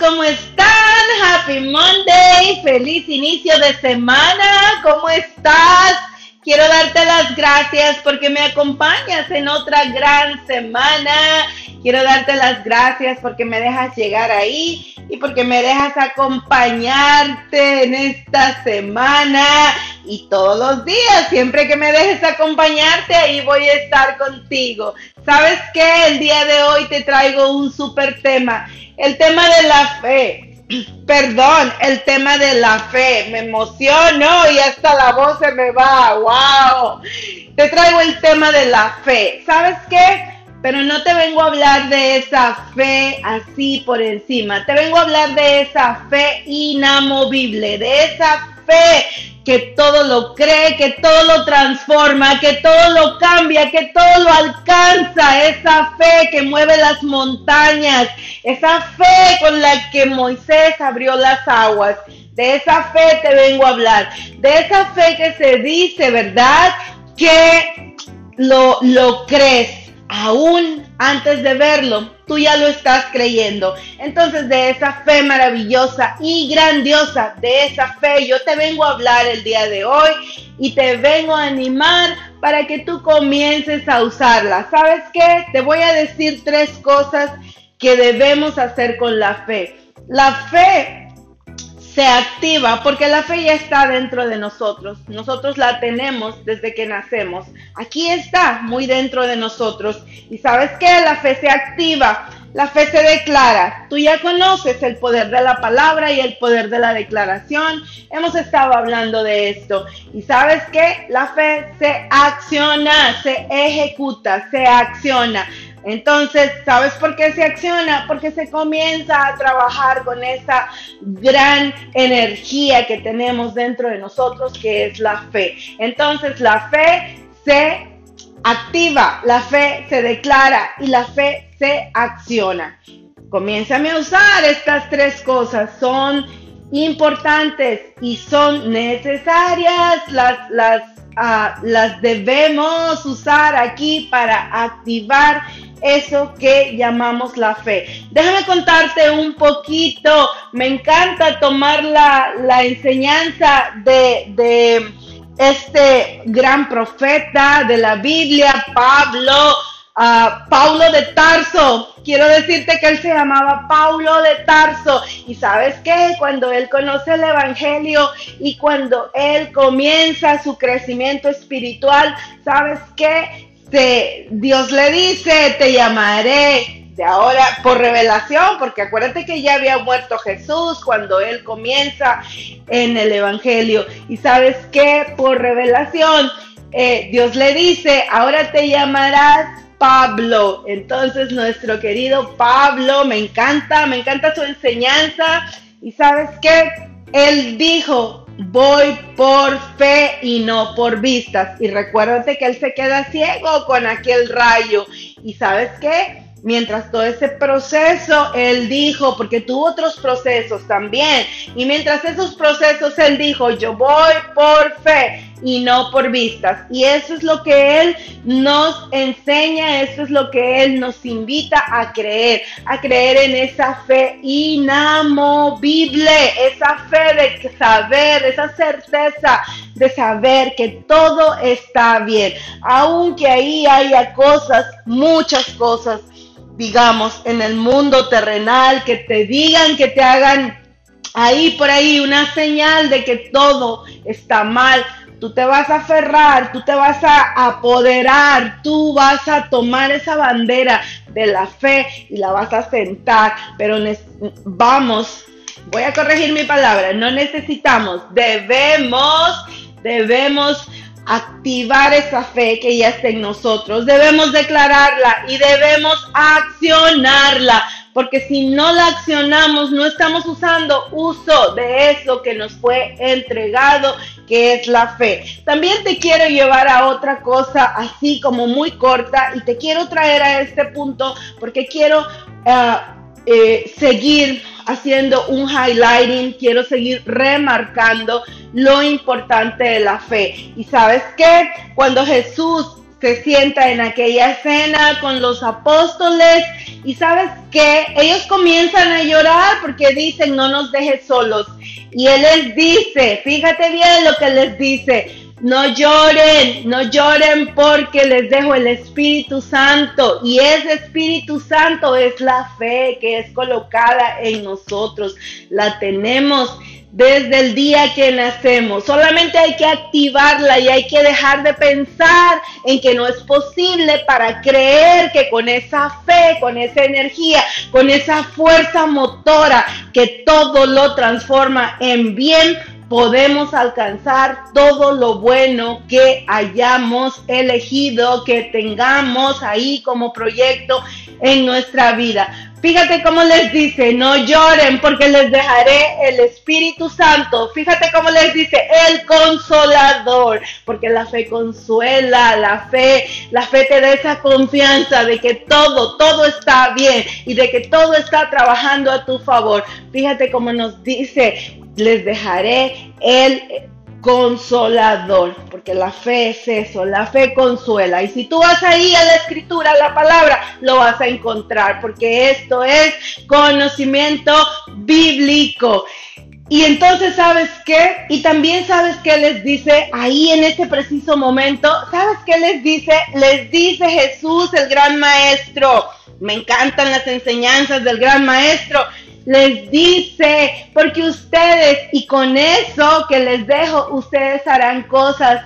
¿cómo están? Happy Monday, feliz inicio de semana, ¿cómo estás? Quiero darte las gracias porque me acompañas en otra gran semana. Quiero darte las gracias porque me dejas llegar ahí y porque me dejas acompañarte en esta semana y todos los días. Siempre que me dejes acompañarte, ahí voy a estar contigo. ¿Sabes qué? El día de hoy te traigo un súper tema el tema de la fe, perdón, el tema de la fe, me emociono y hasta la voz se me va, wow. Te traigo el tema de la fe, ¿sabes qué? Pero no te vengo a hablar de esa fe así por encima, te vengo a hablar de esa fe inamovible, de esa fe que todo lo cree, que todo lo transforma, que todo lo cambia, que todo lo alcanza, esa fe que mueve las montañas, esa fe con la que Moisés abrió las aguas. De esa fe te vengo a hablar, de esa fe que se dice, ¿verdad? Que lo, lo crees aún antes de verlo, tú ya lo estás creyendo. Entonces de esa fe maravillosa y grandiosa, de esa fe yo te vengo a hablar el día de hoy y te vengo a animar para que tú comiences a usarla. ¿Sabes qué? Te voy a decir tres cosas que debemos hacer con la fe. La fe se activa porque la fe ya está dentro de nosotros. Nosotros la tenemos desde que nacemos. Aquí está, muy dentro de nosotros. Y sabes qué? La fe se activa. La fe se declara. Tú ya conoces el poder de la palabra y el poder de la declaración. Hemos estado hablando de esto. Y sabes qué? La fe se acciona, se ejecuta, se acciona. Entonces, ¿sabes por qué se acciona? Porque se comienza a trabajar con esa gran energía que tenemos dentro de nosotros, que es la fe. Entonces, la fe se activa, la fe se declara y la fe se acciona. Comiénzame a usar estas tres cosas. Son importantes y son necesarias. Las, las, ah, las debemos usar aquí para activar eso que llamamos la fe. Déjame contarte un poquito, me encanta tomar la, enseñanza de, de, este gran profeta de la Biblia, Pablo, uh, de Tarso. Quiero decirte que él se llamaba Paulo de Tarso. Y sabes qué, cuando él conoce el Evangelio y cuando él comienza su crecimiento espiritual, ¿sabes qué? Dios le dice, te llamaré de ahora por revelación, porque acuérdate que ya había muerto Jesús cuando él comienza en el Evangelio. Y sabes que por revelación eh, Dios le dice, ahora te llamarás Pablo. Entonces nuestro querido Pablo, me encanta, me encanta su enseñanza. Y sabes que él dijo, voy por fe y no por vistas. Y recuérdate que él se queda ciego con aquel rayo. ¿Y sabes qué? Mientras todo ese proceso, él dijo, porque tuvo otros procesos también, y mientras esos procesos, él dijo, yo voy por fe y no por vistas. Y eso es lo que Él nos enseña, eso es lo que Él nos invita a creer, a creer en esa fe inamovible, esa fe de saber, esa certeza de saber que todo está bien, aunque ahí haya cosas, muchas cosas, digamos, en el mundo terrenal, que te digan, que te hagan ahí por ahí una señal de que todo está mal tú te vas a aferrar, tú te vas a apoderar, tú vas a tomar esa bandera de la fe y la vas a sentar, pero vamos, voy a corregir mi palabra, no necesitamos, debemos, debemos activar esa fe que ya está en nosotros, debemos declararla y debemos accionarla porque si no la accionamos, no estamos usando uso de eso que nos fue entregado, que es la fe. También te quiero llevar a otra cosa así como muy corta y te quiero traer a este punto porque quiero eh, eh, seguir haciendo un highlighting, quiero seguir remarcando lo importante de la fe. Y sabes qué, cuando Jesús se sienta en aquella cena con los apóstoles y sabes que ellos comienzan a llorar porque dicen no nos dejes solos. Y él les dice, fíjate bien lo que les dice, no lloren, no lloren porque les dejo el Espíritu Santo. Y ese Espíritu Santo es la fe que es colocada en nosotros. La tenemos desde el día que nacemos. Solamente hay que activarla y hay que dejar de pensar en que no es posible para creer que con esa fe, con esa energía, con esa fuerza motora que todo lo transforma en bien, podemos alcanzar todo lo bueno que hayamos elegido, que tengamos ahí como proyecto en nuestra vida. Fíjate cómo les dice, no lloren porque les dejaré el Espíritu Santo. Fíjate cómo les dice, el consolador, porque la fe consuela, la fe, la fe te da esa confianza de que todo, todo está bien y de que todo está trabajando a tu favor. Fíjate cómo nos dice, les dejaré el consolador, porque la fe es eso, la fe consuela. Y si tú vas ahí a la escritura, a la palabra, lo vas a encontrar, porque esto es conocimiento bíblico. Y entonces, ¿sabes qué? Y también sabes qué les dice ahí en este preciso momento. ¿Sabes qué les dice? Les dice Jesús, el gran maestro. Me encantan las enseñanzas del gran maestro les dice, porque ustedes, y con eso que les dejo, ustedes harán cosas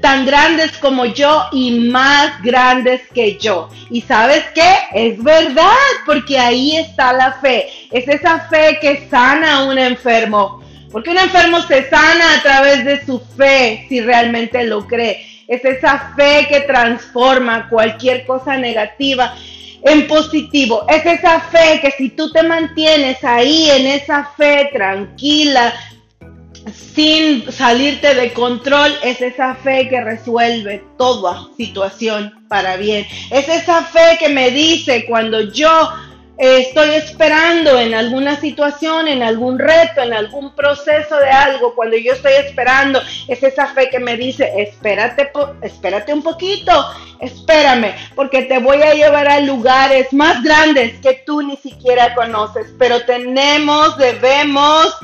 tan grandes como yo y más grandes que yo. Y sabes qué? Es verdad, porque ahí está la fe. Es esa fe que sana a un enfermo. Porque un enfermo se sana a través de su fe, si realmente lo cree. Es esa fe que transforma cualquier cosa negativa en positivo. Es esa fe que si tú te mantienes ahí en esa fe tranquila, sin salirte de control, es esa fe que resuelve toda situación para bien. Es esa fe que me dice cuando yo estoy esperando en alguna situación, en algún reto, en algún proceso de algo, cuando yo estoy esperando, es esa fe que me dice, espérate, espérate un poquito, espérame, porque te voy a llevar a lugares más grandes que tú ni siquiera conoces, pero tenemos, debemos,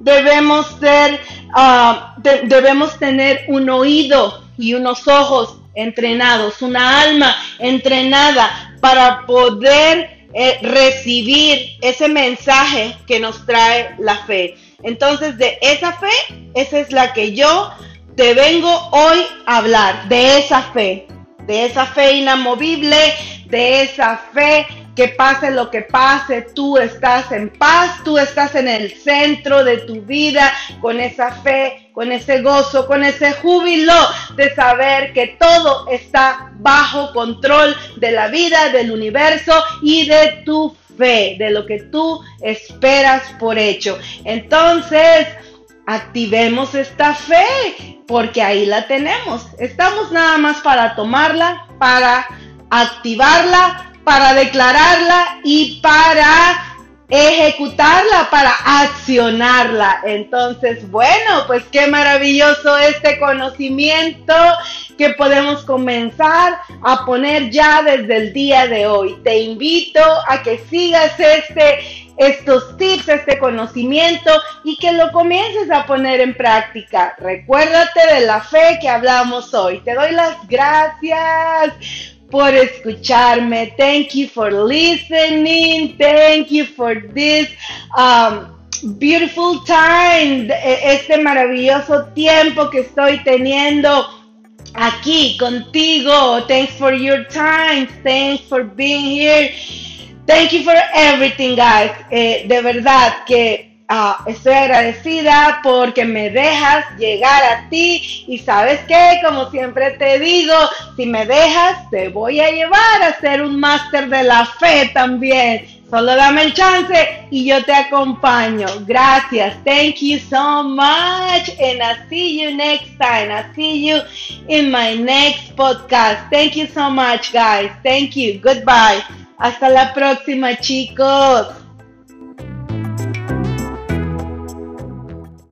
debemos ser, ah, debemos tener un oído y unos ojos entrenados, una alma entrenada para poder eh, recibir ese mensaje que nos trae la fe. Entonces, de esa fe, esa es la que yo te vengo hoy a hablar, de esa fe, de esa fe inamovible, de esa fe que pase lo que pase, tú estás en paz, tú estás en el centro de tu vida con esa fe, con ese gozo, con ese júbilo de saber que todo está bajo control de la vida, del universo y de tu fe, de lo que tú esperas por hecho. Entonces, activemos esta fe, porque ahí la tenemos. Estamos nada más para tomarla, para activarla, para declararla y para ejecutarla, para accionarla. Entonces, bueno, pues qué maravilloso este conocimiento que podemos comenzar a poner ya desde el día de hoy. Te invito a que sigas este estos tips, este conocimiento y que lo comiences a poner en práctica. Recuérdate de la fe que hablamos hoy. Te doy las gracias por escucharme. Thank you for listening. Thank you for this um, beautiful time, este maravilloso tiempo que estoy teniendo aquí contigo. Thanks for your time. Thanks for being here. Thank you for everything, guys. Eh, de verdad que Ah, estoy agradecida porque me dejas llegar a ti y sabes que, como siempre te digo, si me dejas, te voy a llevar a ser un máster de la fe también. Solo dame el chance y yo te acompaño. Gracias. Thank you so much. And I see you next time. I see you in my next podcast. Thank you so much, guys. Thank you. Goodbye. Hasta la próxima, chicos.